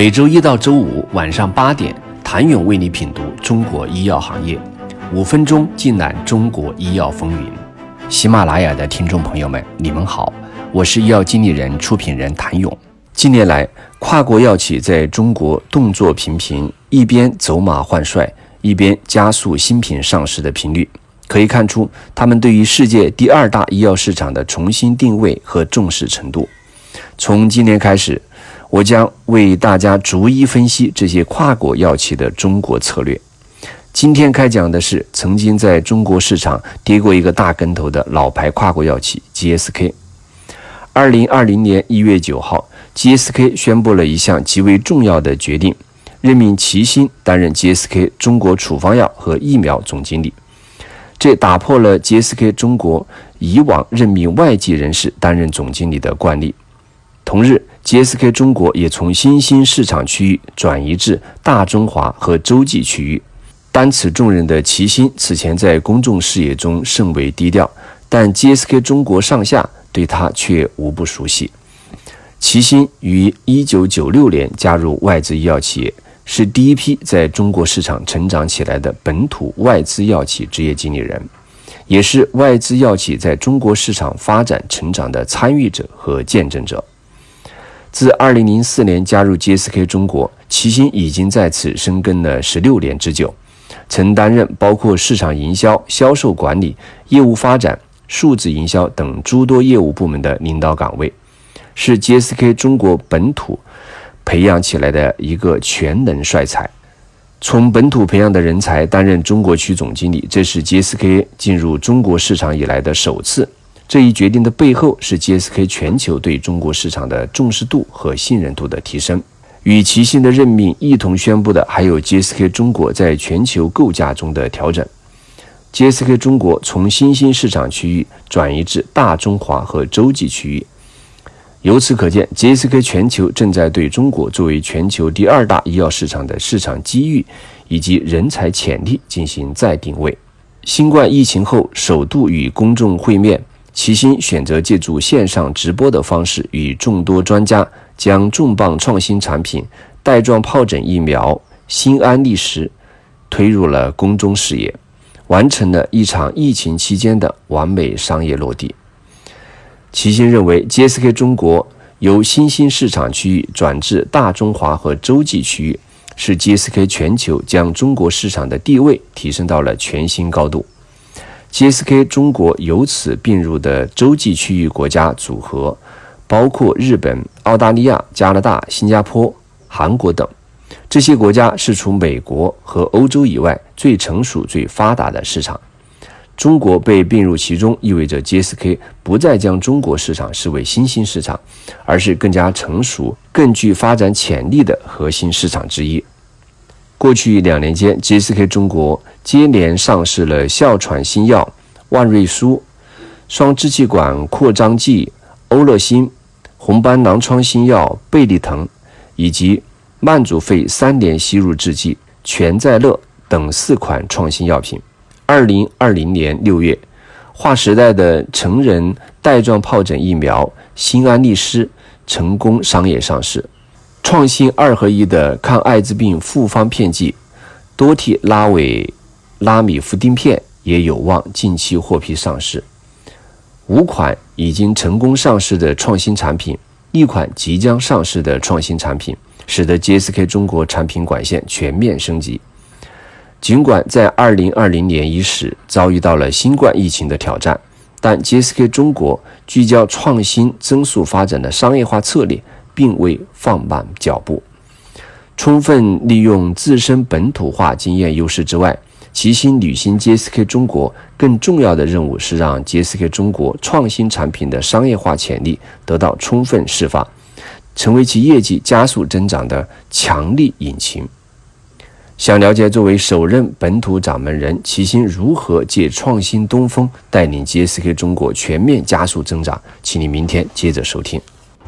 每周一到周五晚上八点，谭勇为你品读中国医药行业，五分钟尽览中国医药风云。喜马拉雅的听众朋友们，你们好，我是医药经理人、出品人谭勇。近年来，跨国药企在中国动作频频，一边走马换帅，一边加速新品上市的频率，可以看出他们对于世界第二大医药市场的重新定位和重视程度。从今年开始，我将为大家逐一分析这些跨国药企的中国策略。今天开讲的是曾经在中国市场跌过一个大跟头的老牌跨国药企 GSK。二零二零年一月九号，GSK 宣布了一项极为重要的决定，任命齐心担任 GSK 中国处方药和疫苗总经理。这打破了 GSK 中国以往任命外籍人士担任总经理的惯例。同日，GSK 中国也从新兴市场区域转移至大中华和洲际区域。担此重任的齐心此前在公众视野中甚为低调，但 GSK 中国上下对他却无不熟悉。齐心于1996年加入外资医药企业，是第一批在中国市场成长起来的本土外资药企职业经理人，也是外资药企在中国市场发展成长的参与者和见证者。自2004年加入 GSK 中国，齐心已经在此深耕了十六年之久，曾担任包括市场营销、销售管理、业务发展、数字营销等诸多业务部门的领导岗位，是 GSK 中国本土培养起来的一个全能帅才。从本土培养的人才担任中国区总经理，这是 GSK 进入中国市场以来的首次。这一决定的背后是 GSK 全球对中国市场的重视度和信任度的提升。与齐心的任命一同宣布的，还有 GSK 中国在全球构架中的调整。GSK 中国从新兴市场区域转移至大中华和洲际区域。由此可见，GSK 全球正在对中国作为全球第二大医药市场的市场机遇以及人才潜力进行再定位。新冠疫情后，首度与公众会面。齐心选择借助线上直播的方式，与众多专家将重磅创新产品带状疱疹疫苗新安利时推入了公众视野，完成了一场疫情期间的完美商业落地。齐心认为，GSK 中国由新兴市场区域转至大中华和洲际区域，是 GSK 全球将中国市场的地位提升到了全新高度。GSK 中国由此并入的洲际区域国家组合，包括日本、澳大利亚、加拿大、新加坡、韩国等。这些国家是除美国和欧洲以外最成熟、最发达的市场。中国被并入其中，意味着 GSK 不再将中国市场视为新兴市场，而是更加成熟、更具发展潜力的核心市场之一。过去两年间，GSK 中国接连上市了哮喘新药万瑞舒、双支气管扩张剂欧乐新、红斑狼疮新药贝利腾，以及慢阻肺三联吸入制剂全在乐等四款创新药品。二零二零年六月，划时代的成人带状疱疹疫苗新安利斯成功商业上市。创新二合一的抗艾滋病复方片剂多替拉韦拉米夫丁片也有望近期获批上市。五款已经成功上市的创新产品，一款即将上市的创新产品，使得 GSK 中国产品管线全面升级。尽管在2020年伊始遭遇到了新冠疫情的挑战，但 GSK 中国聚焦创新、增速发展的商业化策略。并未放慢脚步，充分利用自身本土化经验优势之外，齐心履行 GSK 中国更重要的任务是让 GSK 中国创新产品的商业化潜力得到充分释放，成为其业绩加速增长的强力引擎。想了解作为首任本土掌门人齐心如何借创新东风带领 GSK 中国全面加速增长，请你明天接着收听。